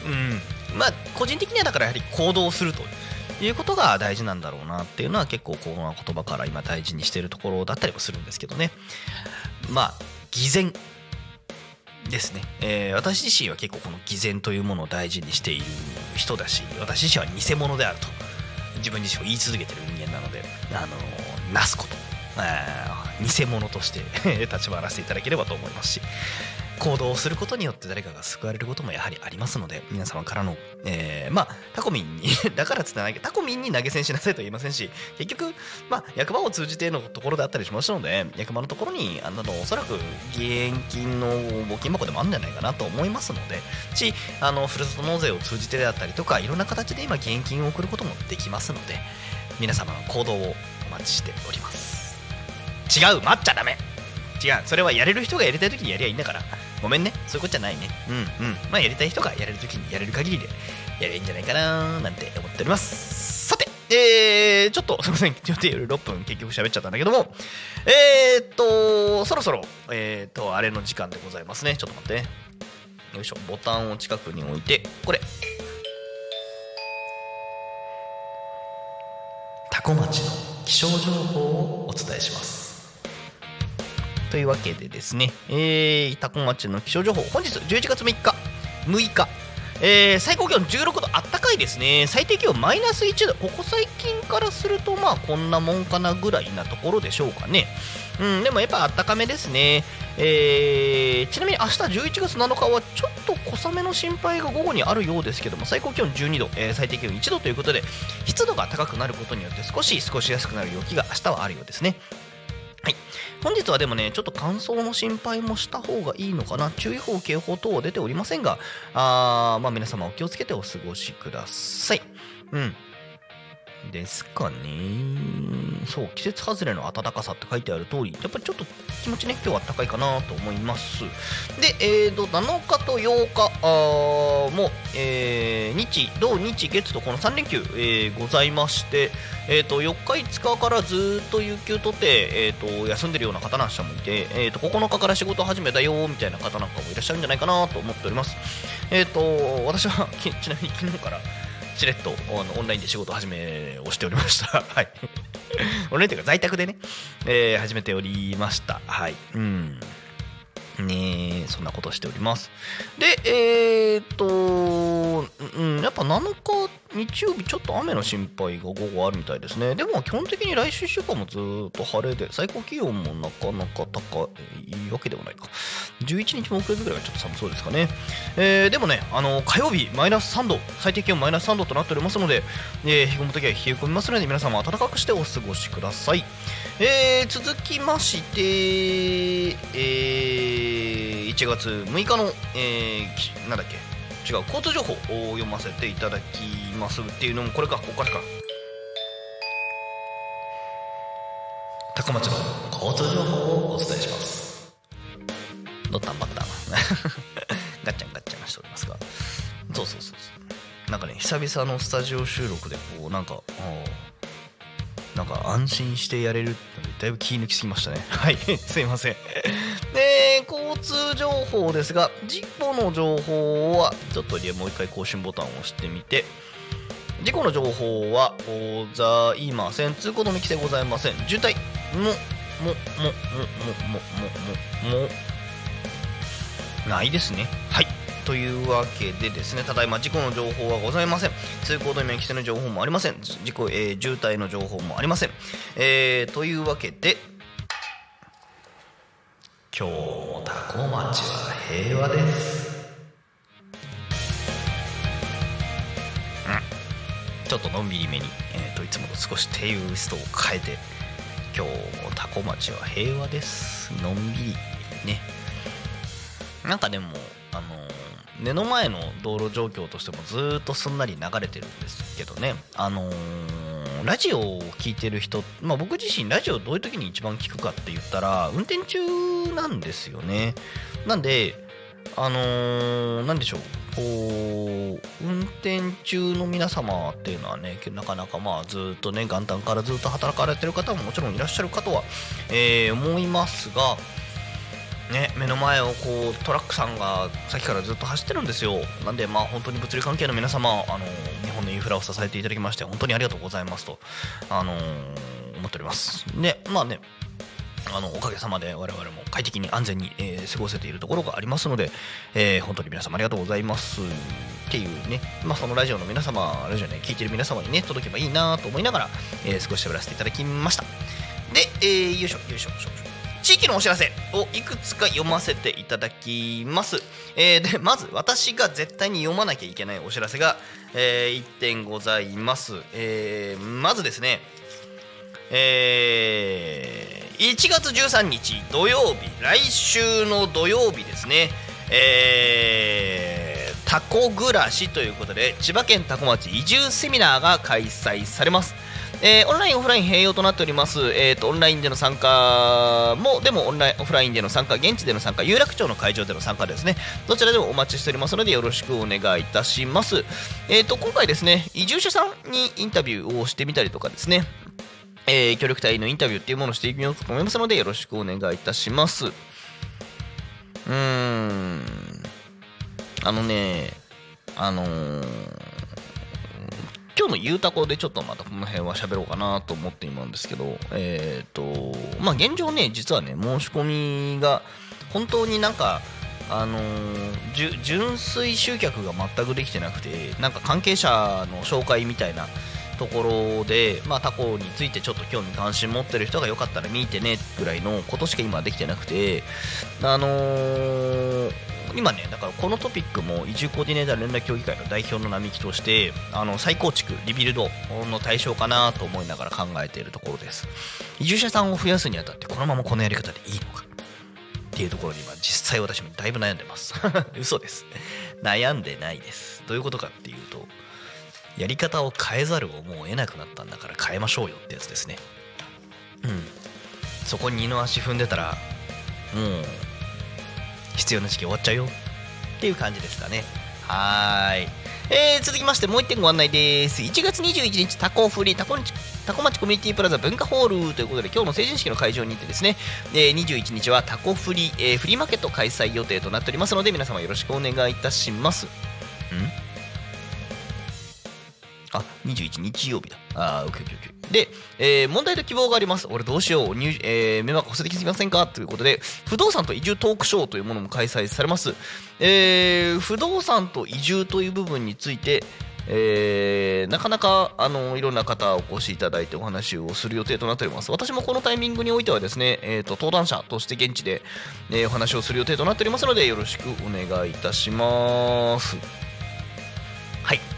うん。まあ個人的にはだからやはり行動すると。いうことが大事なんだろうなっていうのは結構この言葉から今大事にしてるところだったりもするんですけどね。まあ偽善ですね、えー私自身は結構この偽善というものを大事にしている人だし私自身は偽物であると。自分自身を言い続けてる人間なのであのなすこと。あー偽物として 立ち回らせていただければと思いますし。行動をすることによって誰かが救われることもやはりありますので皆様からの、えーまあタコミンに だからつってないけどタコミンに投げ銭しなさいと言いませんし結局まあ役場を通じてのところであったりしましたので役場のところにあのおそらく義援金の募金箱でもあるんじゃないかなと思いますのでしあのふるさと納税を通じてであったりとかいろんな形で今義援金を送ることもできますので皆様の行動をお待ちしております。違う待っちゃダメ。違うそれはやれる人がやりたい時にやりゃいいんだから。ごめんね。そういうことじゃないね。うんうん。まあやりたい人がやれる時にやれる限りでやればいいんじゃないかななんて思っております。さてえー、ちょっとすいません。予定より6分結局喋っちゃったんだけども。えー、っとそろそろえー、っとあれの時間でございますね。ちょっと待って。ねよいしょ。ボタンを近くに置いてこれ。タコ町の気象情報をお伝えします。というわけでですね、えー、タコ町の気象情報本日11月3日6日えー最高気温16度あったかいですね。最低気温マイナス1度。ここ最近からするとまあこんなもんかなぐらいなところでしょうかね。うんでもやっぱあったかめですね。えーちなみに明日11月7日はちょっと小雨の心配が午後にあるようですけども最高気温12度、えー最低気温1度ということで湿度が高くなることによって少し過ごしやすくなる陽気が明日はあるようですね。はい、本日はでもね、ちょっと乾燥の心配もした方がいいのかな、注意報、警報等は出ておりませんが、あーまあ、皆様お気をつけてお過ごしください。うん。ですかね。そう、季節外れの暖かさって書いてある通り、やっぱりちょっと気持ちね、今日は暖かいかなと思います。で、えーと、7日と8日あーも、えー日、土、日、月とこの3連休、えーございまして、えー、と4日、5日からずっと有給取って、えー、と休んでるような方なんかもいて、えー、と9日から仕事始めたよみたいな方なんかもいらっしゃるんじゃないかなと思っております。えー、と私はちなみに昨日からしれっとあのオンラインで仕事始めをしておりました。はい。オンラインというか在宅でね、えー始めておりました。はい。うん。ねえそんなことしております。で、えー、っと、うん、やっぱ7日日曜日ちょっと雨の心配が午後あるみたいですね。でも基本的に来週1週間もずっと晴れで、最高気温もなかなか高いわけではないか。11日木曜日ぐらいはちょっと寒そうですかね。えーでもね、あの火曜日マイナス3度、最低気温マイナス3度となっておりますので、えー、日込むときは冷え込みますので、皆様暖かくしてお過ごしください。えー続きまして、えー1月6日の、えーなんだっけ？違う交通情報を読ませていただきますっていうのもこれかここからか。高松の交通情報をお伝えします。ドッタンバッタンガッチャンガッチャンしておりますが。そうそうそうそう。なんかね久々のスタジオ収録でこうなんかあなんか安心してやれるってだいぶ気抜きすぎましたね。はい。すいません。で交通情報ですが事故の情報はちょっともう一回更新ボタンを押してみて事故の情報はございません。通行止め規制ございません。渋滞。ももももももももも。ないですね。はい。というわけでですねただいま事故の情報はございません。通行止め規制の情報もありません。事故、えー渋滞の情報もありません、えーというわけで今日もタコ町は平和です。うん。ちょっとのんびりめに、えーといつもと少しテイストを変えて今日もタコ町は平和です。のんびり。ね。なんかでもあの目の前の道路状況としてもずっとすんなり流れてるんですけどね。あのラジオを聞いてる人、まあ、僕自身ラジオどういう時に一番聞くかって言ったら運転中なんですよね。なんであのーでしょう。こう運転中の皆様っていうのはねなかなかまあずっとね元旦からずっと働かれてる方ももちろんいらっしゃるかとは、えー思いますがね、目の前をこうトラックさんがさっきからずっと走ってるんですよ。なんでまあ本当に物理関係の皆様あの日本のインフラを支えていただきまして本当にありがとうございますとあの思っております。でまあねあのおかげさまで我々も快適に安全に、えー過ごせているところがありますので、えー本当に皆様ありがとうございます。っていうね、まあ、そのラジオの皆様ラジオね聞いてる皆様にね届けばいいなと思いながら、えー少し喋らせていただきました。で、えーよいしょよいしょよいしょ地域のお知らせをいくつか読ませていただきます。えーでまず私が絶対に読まなきゃいけないお知らせが、え1点ございます。えーまずですね、えー1月13日土曜日来週の土曜日ですね、えータコ暮らしということで千葉県多古町移住セミナーが開催されます。えーオンラインオフライン併用となっております、えーとオンラインでの参加もでもオンラインオフラインでの参加現地での参加有楽町の会場での参加ですね。どちらでもお待ちしておりますのでよろしくお願いいたします。えーと今回ですね移住者さんにインタビューをしてみたりとかですね。えー協力隊のインタビューっていうものをしてみようと思いますのでよろしくお願いいたします。うーん。あのねあのー今日のゆうたこでちょっとまたこの辺は喋ろうかなと思っているんですけどえっ、とまあ現状ね実はね申し込みが本当になんかあのー純粋集客が全くできてなくてなんか関係者の紹介みたいなところで、まあ、タコについてちょっと興味関心持ってる人がよかったら見てねぐらいのことしか今できてなくてあのー今ねだからこのトピックも移住コーディネーター連絡協議会の代表の並木としてあの再構築リビルドの対象かなと思いながら考えているところです。移住者さんを増やすにあたってこのままこのやり方でいいのかっていうところに今実際私もだいぶ悩んでます。嘘です。悩んでないです。どういうことかっていうとやり方を変えざるをもう得なくなったんだから変えましょうよってやつですね。うん。そこに二の足踏んでたらもう必要な時期終わっちゃうよっていう感じですかね。はい。えー続きましてもう1点ご案内です。1月21日タコフリタコ町タコ町コミュニティプラザ文化ホールということで今日の成人式の会場に行ってですね、えー21日はタコフリ、えーフリーマーケット開催予定となっておりますので皆様よろしくお願いいたします。ん？あ21日曜日だ。あーオッケーオッケーオッケー。で、えー問題と希望があります。俺どうしよう。入、えー、迷惑こせてきすぎませんか？ということで不動産と移住トークショーというものも開催されます、えー不動産と移住という部分についてえーなかなかあのいろんな方お越しいただいてお話をする予定となっております。私もこのタイミングにおいてはですね、えー、と登壇者として現地で、えーお話をする予定となっておりますのでよろしくお願いいたします。はい。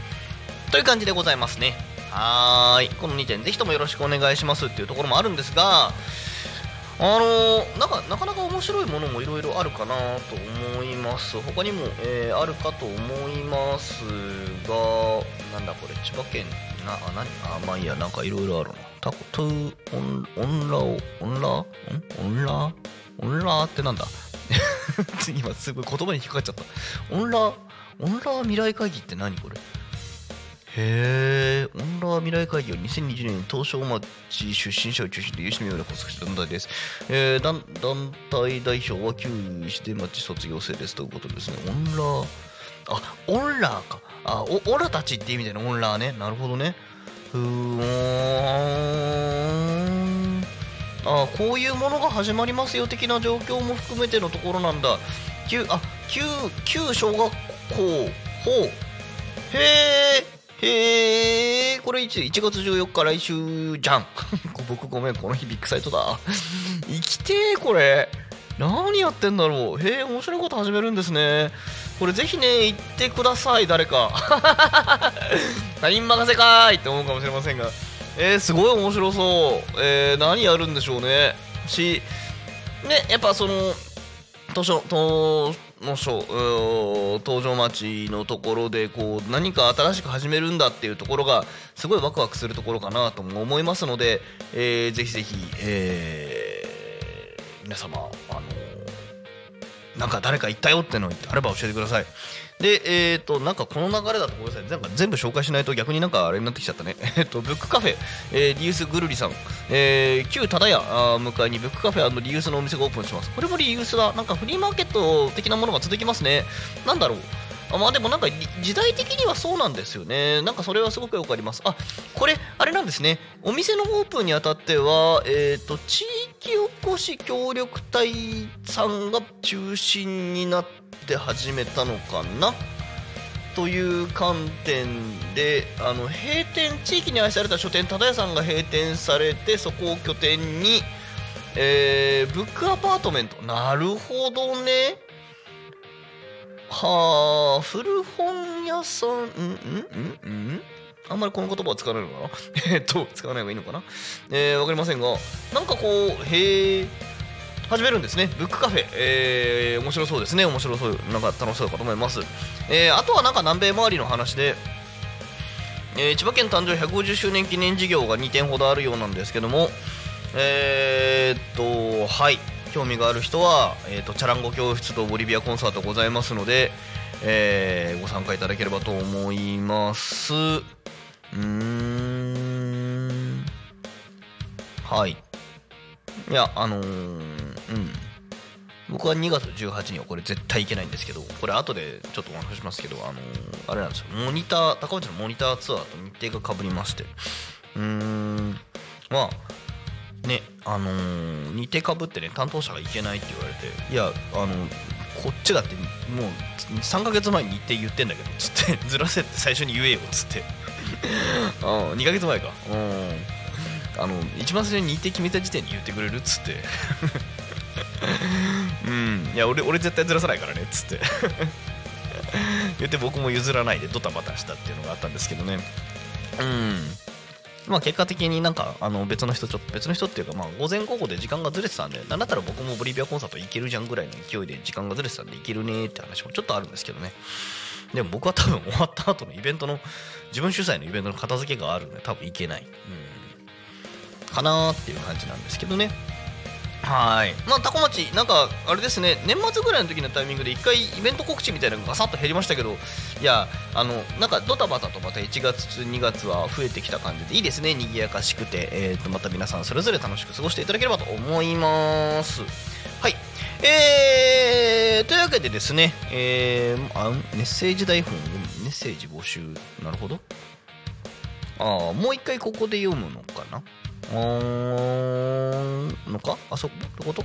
という感じでございますね。はーい。この2点ぜひともよろしくお願いします。っていうところもあるんですがあのーなんかなかなか面白いものもいろいろあるかなと思います。他にも、えーあるかと思いますがなんだこれ千葉県なあ何？あまあいいやなんかいろいろあるな。タコトゥオンオンラオオンラ？オンラ？オンラ？ってなんだ？今すごい言葉に引っかかっちゃった。オンラ？オンラ未来会議って何これ？へえ、オンラー未来会議は2020年東証町出身者を中心に有志のような発足した団体です。えー団団体代表は旧石出町卒業生ですということですね。オンラー、あ、オンラーか。あ、おオラたちって意味でのオンラーね。なるほどね。ふーん。あこういうものが始まりますよ的な状況も含めてのところなんだ。旧、あ、旧、旧小学校、ほう。へえ。へえ、これいつ ?1 月14日来週じゃん。僕ごめん、この日ビッグサイトだ。生きてー、これ。何やってんだろう。へえ、面白いこと始めるんですね。これぜひね、言ってください、誰か。他人任せかーいって思うかもしれませんが。えー、すごい面白そう。えー、何やるんでしょうね。し、ね、やっぱその、図書、との書うー登場町のところでこう何か新しく始めるんだっていうところがすごいワクワクするところかなとも思いますので、えーぜひぜひ、えー皆様あのなんか誰か行ったよってのあれば教えてください。で、えっ、と、なんかこの流れだとごめんなさい。なんか全部紹介しないと逆になんかあれになってきちゃったね。えっと、ブックカフェ、えーリユースぐるりさん、えー旧忠屋あー向かいにブックカフェリユースのお店がオープンします。これもリユースだ。なんかフリーマーケット的なものが続きますね。なんだろう。あまあでもなんか時代的にはそうなんですよね。なんかそれはすごくよくあります。あこれ、あれなんですね。お店のオープンにあたっては、えっ、と、地域おこし協力隊さんが中心になって始めたのかな？という観点であの閉店地域に愛された書店忠屋さんが閉店されてそこを拠点に、えーブックアパートメントなるほどねはあ古本屋さんうんんんん。あんまりこの言葉は使わないのかな？えっと使わない方がいいのかな？えー、わかりませんがなんかこうへえ始めるんですね。ブックカフェ、えー、面白そうですね。面白そうなんか楽しそうかと思います、えーあとはなんか南米周りの話で、えー千葉県誕生150周年記念事業が2点ほどあるようなんですけどもえーっとはい。興味がある人は、えー、とチャランゴ教室とボリビアコンサートございますので、えーご参加いただければと思います。うーん。はい。いやあのーうん。僕は2月18日はこれ絶対行けないんですけどこれ後でちょっとお話ししますけどあのーあれなんですよ。モニター高内のモニターツアーと日程がかぶりまして。うーん。まあねあのー日程かぶってね担当者が行けないって言われていやあのこっちだってもう3ヶ月前に日程言ってんだけどつって ずらせって最初に言えよつって。あ2ヶ月前か。うん。あの一番最初に日程決めた時点に言ってくれる？っつって。うん。いや俺俺絶対ずらさないからねっつって。言って僕も譲らないでドタバタしたっていうのがあったんですけどね。うんまあ結果的になんかあの別の人ちょっと別の人っていうかまあ午前午後で時間がずれてたんでなんだったら僕もボリビアコンサート行けるじゃんぐらいの勢いで時間がずれてたんで行けるねって話もちょっとあるんですけどねでも僕は多分終わった後のイベントの自分主催のイベントの片付けがあるんで多分行けない、うん、かなーっていう感じなんですけどね。はい。まあタコ町なんかあれですね。年末ぐらいの時のタイミングで一回イベント告知みたいなのがガサッと減りましたけどいやあのなんかドタバタとまた1月2月は増えてきた感じでいいですね。賑やかしくて、えー、とまた皆さんそれぞれ楽しく過ごしていただければと思います。はい。えー、というわけでですね、えー、あメッセージ台本メッセージ募集。なるほど。ああもう一回ここで読むのかな？あーのか？あそこってこと？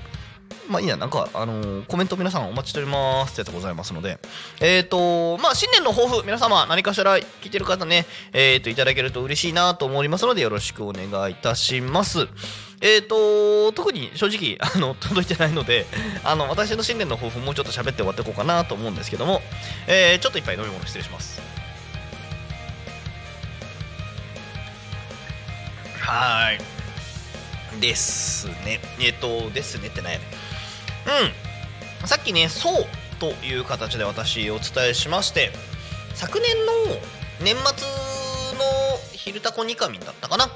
まあいいや、なんか、あのーコメント皆さんお待ちしておりますってやつございますので、えっ、と、まあ、新年の抱負、皆様何かしら聞いてる方ね、えっ、と、いただけると嬉しいなと思いますので、よろしくお願いいたします。えっ、と、特に正直、あの、届いてないので、あの、私の新年の抱負もうちょっと喋って終わっていこうかなと思うんですけども、えちょっと一杯飲み物失礼します。はい。ですね。えっ、と、ですねってなんやね。うん。さっきね、そうという形で私お伝えしまして、昨年の年末の「昼タコニカミン」だったかな。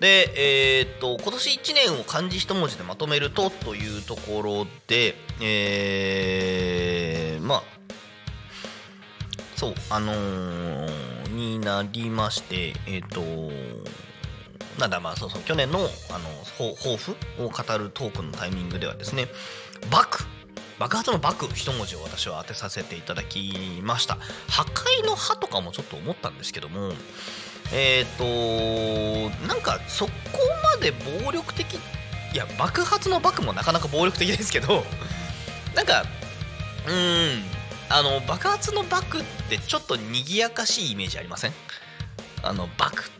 で、えーっと、今年1年を漢字一文字でまとめるとというところで、えー、まあ、そう、あのーになりまして、えーっと、なんだまあそうそう去年のあの抱負を語るトークのタイミングではですね爆爆発の爆一文字を私は当てさせていただきました。破壊の破とかもちょっと思ったんですけどもえっ、となんかそこまで暴力的いや爆発の爆もなかなか暴力的ですけど なんかうーんあの爆発の爆ってちょっと賑やかしいイメージありません？あの爆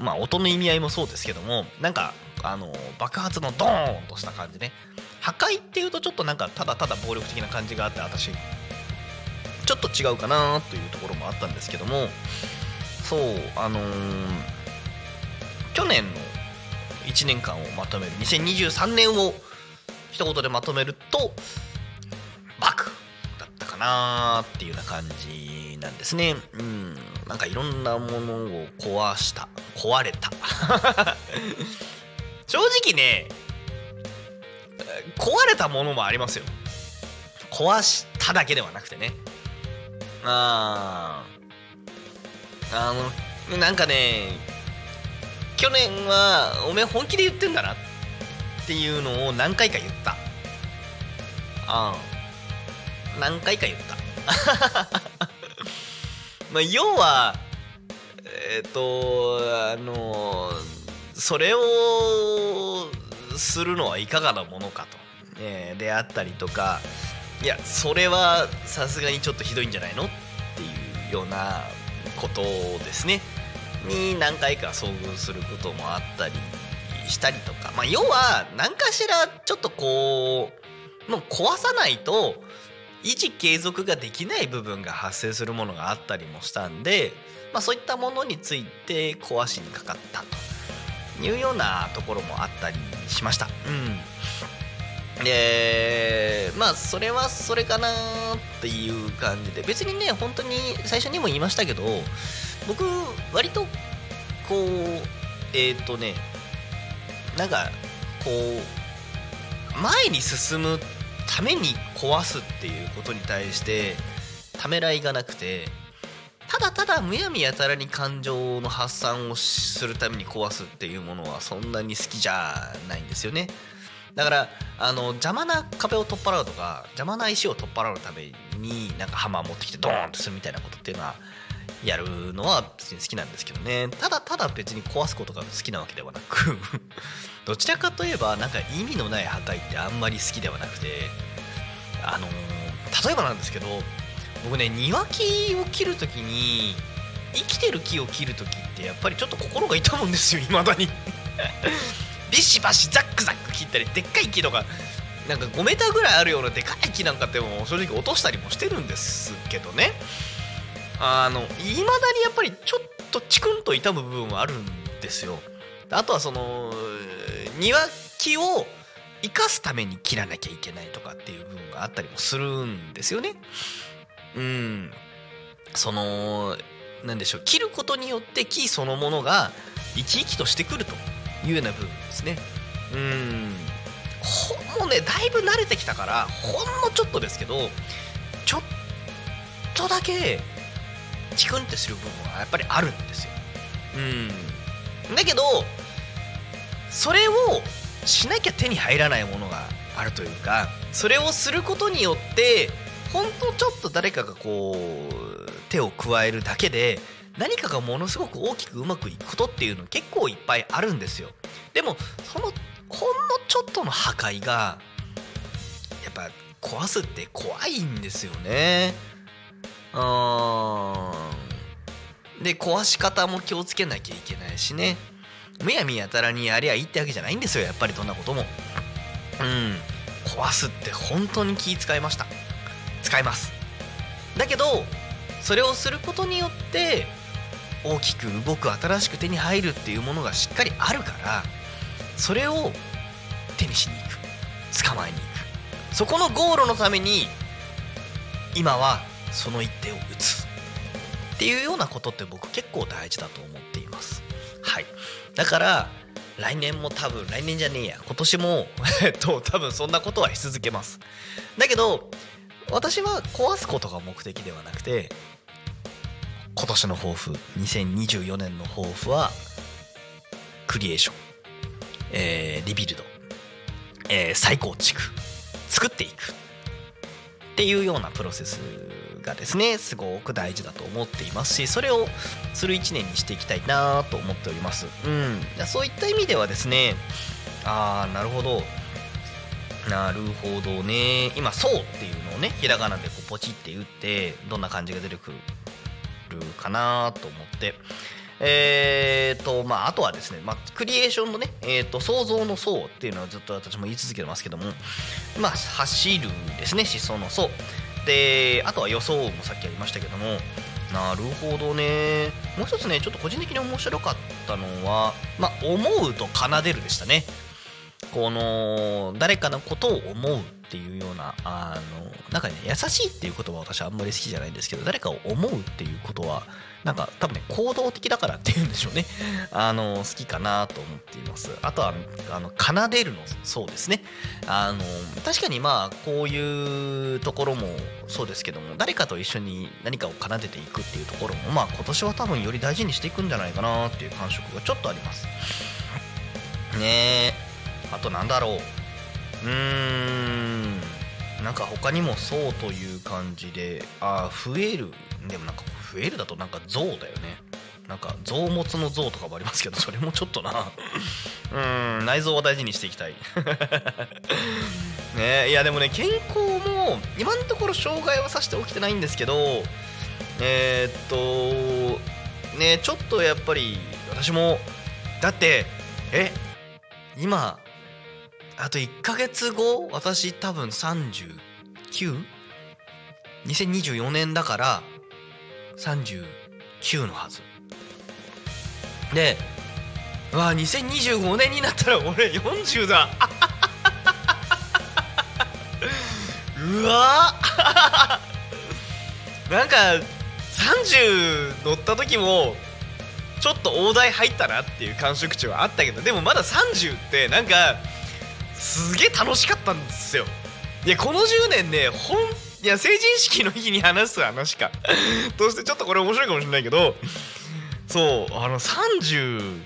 まあ音の意味合いもそうですけどもなんかあの爆発のドーンとした感じね。破壊っていうとちょっとなんかただただ暴力的な感じがあって私ちょっと違うかなというところもあったんですけどもそうあのー去年の1年間をまとめる2023年を一言でまとめるとバクなっていうような感じなんですね。うん。なんかいろんなものを壊した。壊れた。正直ね壊れたものもありますよ。壊しただけではなくてね。あー。あのなんかね去年はおめえ本気で言ってんだなっていうのを何回か言った。ああ何回か言った。まあ要はえっ、とあのそれをするのはいかがなものかと、ね、であったりとかいやそれはさすがにちょっとひどいんじゃないのっていうようなことですね。に何回か遭遇することもあったりしたりとか、まあ、要は何かしらちょっとこうもう壊さないと維持継続ができない部分が発生するものがあったりもしたんで、まあ、そういったものについて壊しにかかったと。いうようなところもあったりしました。うん、でまあそれはそれかなっていう感じで。別にね本当に最初にも言いましたけど僕割とこうえっ、ー、とねなんかこう前に進むってために壊すっていうことに対してためらいがなくてただただむやみやたらに感情の発散をするために壊すっていうものはそんなに好きじゃないんですよね。だからあの邪魔な壁を取っ払うとか邪魔な石を取っ払うためになんかハマー持ってきてドーンとするみたいなことっていうのはやるのは別に好きなんですけどね。ただただ別に壊すことが好きなわけではなく どちらかといえばなんか意味のない破壊ってあんまり好きではなくてあのー、例えばなんですけど僕ね庭木を切る時に生きてる木を切る時ってやっぱりちょっと心が痛むんですよ未だに。ビシバシザックザック切ったりでっかい木とかなんか5メーターぐらいあるようなでかい木なんかっても正直落としたりもしてるんですけどね。あのいまだにやっぱりちょっとチクンと痛む部分はあるんですよ。あとはその庭木を生かすために切らなきゃいけないとかっていう部分があったりもするんですよね。うん。その何でしょう切ることによって木そのものが生き生きとしてくるというような部分ですね。うん。ほんもねだいぶ慣れてきたからほんのちょっとですけどちょっとだけチクンってする部分はやっぱりあるんですよ。うん。だけどそれをしなきゃ手に入らないものがあるというかそれをすることによってほんとちょっと誰かがこう手を加えるだけで何かがものすごく大きくうまくいくことっていうの結構いっぱいあるんですよ。でもそのほんのちょっとの破壊がやっぱ壊すって怖いんですよねうん。で壊し方も気をつけなきゃいけないしね。むやみやたらにやりゃいいってわけじゃないんですよやっぱりどんなことも。うん。壊すって本当に気使いました。使います。だけどそれをすることによって大きく動く新しく手に入るっていうものがしっかりあるからそれを手にしに行く。捕まえに行く。そこのゴールのために今はその一手を打つ。っていうようなことって僕結構大事だと思っています。はい。だから来年も多分来年じゃねえや。今年もえっ と多分そんなことはし続けます。だけど私は壊すことが目的ではなくて今年の抱負2024年の抱負はクリエーション、えー、リビルド、えー、再構築。作っていく。っていうようなプロセスがですねすごく大事だと思っていますしそれをする1年にしていきたいなと思っております。うん。そういった意味ではですねああなるほど。なるほどね。今「そう」っていうのをねひらがなでこうポチって打ってどんな感じが出てくるかなと思って。えーとまあ、あとはですね、まあ、クリエーションのね、えーと、想像の層っていうのはずっと私も言い続けてますけども、まあ、走るですね、思想の層。で、あとは予想もさっきありましたけども、なるほどね。もう一つね、ちょっと個人的に面白かったのは、まあ、思うと奏でるでしたね。この、誰かのことを思うっていうようなあのなんかね優しいっていう言葉私はあんまり好きじゃないんですけど誰かを思うっていうことはなんか多分ね行動的だからっていうんでしょうね。あの好きかなと思っています。あとはあの奏でるのそうですね。あの確かにまあこういうところもそうですけども誰かと一緒に何かを奏でていくっていうところもまあ今年は多分より大事にしていくんじゃないかなっていう感触がちょっとあります。ねえ。あとなんだろう。うーん。なんか他にもそうという感じであ増える。でもなんか増えるだとなんか増だよね。なんか臓物の臓とかもありますけど それもちょっとな。うーん内臓は大事にしていきたい。ねいやでもね健康も今のところ障害はさして起きてないんですけどえーっとねちょっとやっぱり私もだってえ今あと1ヶ月後私多分 39?2024 年だから39のはず。でうわ2025年になったら俺40だ。うわ なんか30乗った時もちょっと大台入ったなっていう感触値はあったけどでもまだ30ってなんかすげえ楽しかったんですよ。いやこの10年ねほんいや成人式の日に話す話か。としてちょっとこれ面白いかもしれないけどそうあの30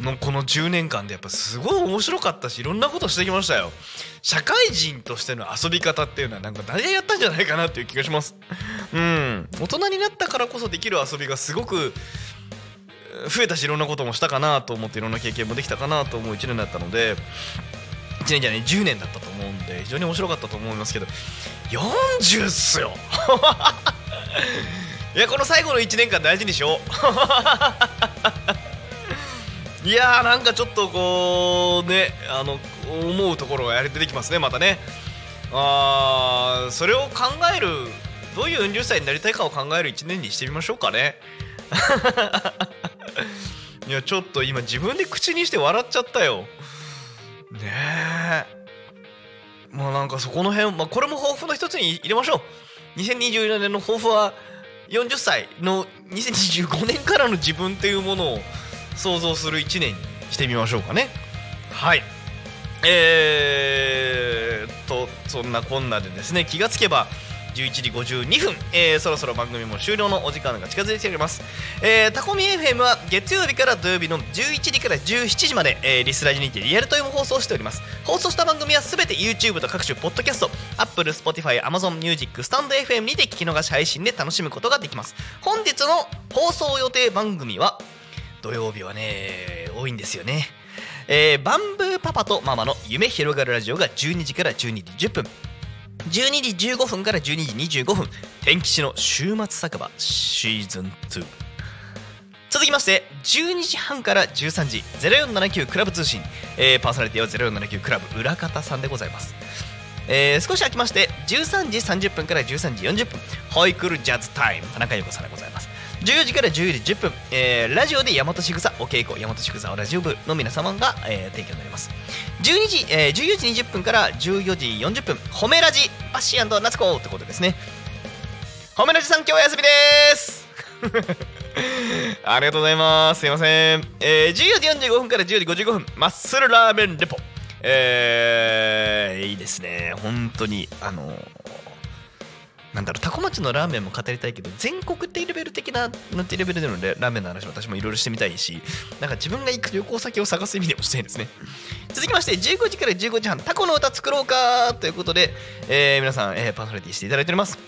のこの10年間でやっぱすごい面白かったしいろんなことしてきましたよ。社会人としての遊び方っていうのはなんか誰がやったんじゃないかなっていう気がします。うん。大人になったからこそできる遊びがすごく増えたしいろんなこともしたかなと思っていろんな経験もできたかなと思う1年だったので1年じゃない10年だったと思うんで非常に面白かったと思いますけど40っすよ。いやこの最後の1年間大事にしよう。いやーなんかちょっとこうねあの思うところがやれ出てきますねまたね。あーそれを考えるどういう40歳になりたいかを考える1年にしてみましょうかね。いやちょっと今自分で口にして笑っちゃったよ。ねえ。まあなんかそこの辺、まあ、これも抱負の一つに入れましょう。2024年の抱負は40歳の2025年からの自分っていうものを想像する1年にしてみましょうかね。はい。えー、っとそんなこんなでですね気がつけば11時52分、えーそろそろ番組も終了のお時間が近づいております、えー、タコミ FM は月曜日から土曜日の11時から17時まで、えーリスラジにてリアルタイム放送しております。放送した番組はすべて YouTube と各種ポッドキャスト Apple、Spotify、Amazon Music、スタンド FM にて聞き逃し配信で楽しむことができます。本日の放送予定番組は土曜日はね多いんですよね。えーバンブーパパとママの夢広がるラジオが12時から12時10分。12時15分から12時25分天吉の週末酒場シーズン2続きまして12時半から13時0479クラブ通信、えーパーソナリティは0479クラブ裏方さんでございます。えー少し空きまして13時30分から13時40分ホイクルジャズタイム。田中優子さんでございます。14時から14時10分、えーラジオで大和しぐさお稽古大和しぐさラジオ部の皆様が、えー提供になります。12時、えー14時20分から14時40分褒めラジバッシー夏子ってことですね。褒めラジさん今日お休みです。ありがとうございます。すいません、えー、14時45分から10時55分マッスルラーメンレポ。えー、いいですね。本当にあのーなんだろうタコ町のラーメンも語りたいけど全国ってレベル的ななんてレベルでのラーメンの話も私もいろいろしてみたいしなんか自分が行く旅行先を探す意味でもしたいですね。続きまして15時から15時半タコの歌作ろうかということで、えー皆さん、えーパーソナリティしていただいております。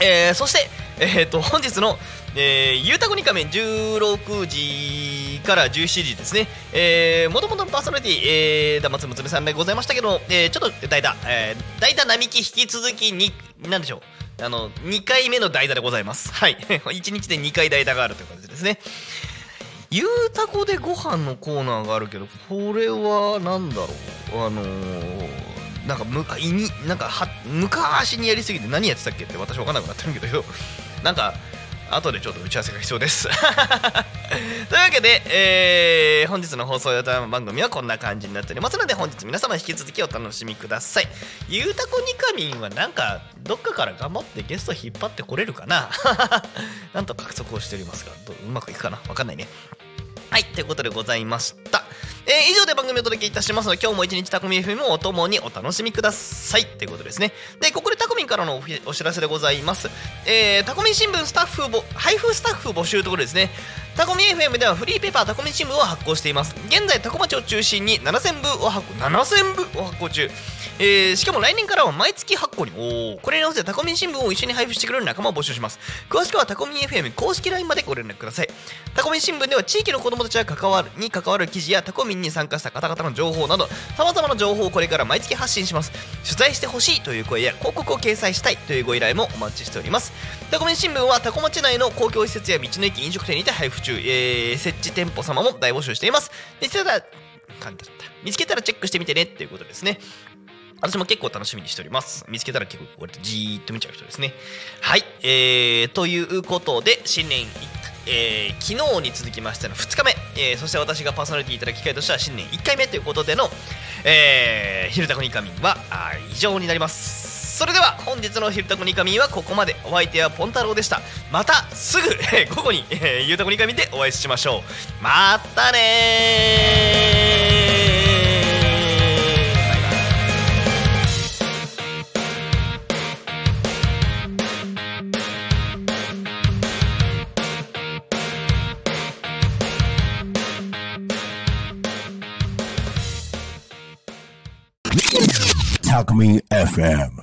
えーそして、えー、と本日の、えー、ゆうたこに仮面16時から17時ですね、えー、もともとのパーソナリティ、えー、だ松むさんでございましたけど、えーちょっと代打、えー、代打並木引き続きに、なんでしょう、あの、2回目の代打でございます。はい。1日で2回代打があるという形ですね。ゆうたこでご飯のコーナーがあるけど、これはなんだろう、あのーなんかむあいになんかは昔にやりすぎて何やってたっけって私分かんなくなってるけど なんか後でちょっと打ち合わせが必要です というわけで、えー本日の放送予定番組はこんな感じになっておりますので本日皆様引き続きお楽しみくださいゆうたこにかみんはなんかどっかから頑張ってゲスト引っ張ってこれるかな？なんと獲得をしておりますがどううまくいくかな？わかんないねはい、ということでございました。えー以上で番組をお届けいたしますので、今日も一日タコミ FM をお供にお楽しみください。ということですね。で、ここでタコミンからのお知らせでございます。えータコミ新聞スタッフぼ、配布スタッフ募集ということですね。タコミ FM ではフリーペーパータコミ新聞を発行しています。現在、タコ町を中心に7000部を発行、7000部を発行中。えーしかも来年からは毎月発行に。おこれに合わせてタコミン新聞を一緒に配布してくれる仲間を募集します。詳しくはタコミン FM 公式 LINE までご連絡ください。タコミン新聞では地域の子どもたちが関わるに関わる記事やタコミンに参加した方々の情報などさまざまな情報をこれから毎月発信します。取材してほしいという声や広告を掲載したいというご依頼もお待ちしております。タコミン新聞はタコ町内の公共施設や道の駅飲食店にて配布中、えー設置店舗様も大募集しています。見つけたら簡単だ見つけたらチェックしてみてねっていうことですね。私も結構楽しみにしております。見つけたら結構割とじーっと見ちゃう人ですね。はい。えー、ということで、新年、えー昨日に続きましての2日目、えーそして私がパーソナリティいただく機会としては新年1回目ということでの、えー、昼タコニカミンは以上になります。それでは本日の「昼タコニカミン」はここまでお相手はポンタロウでしたまたすぐ、え午後に「えー、ゆうたこニカミン」でお会いしましょうまたね Alchemy FM.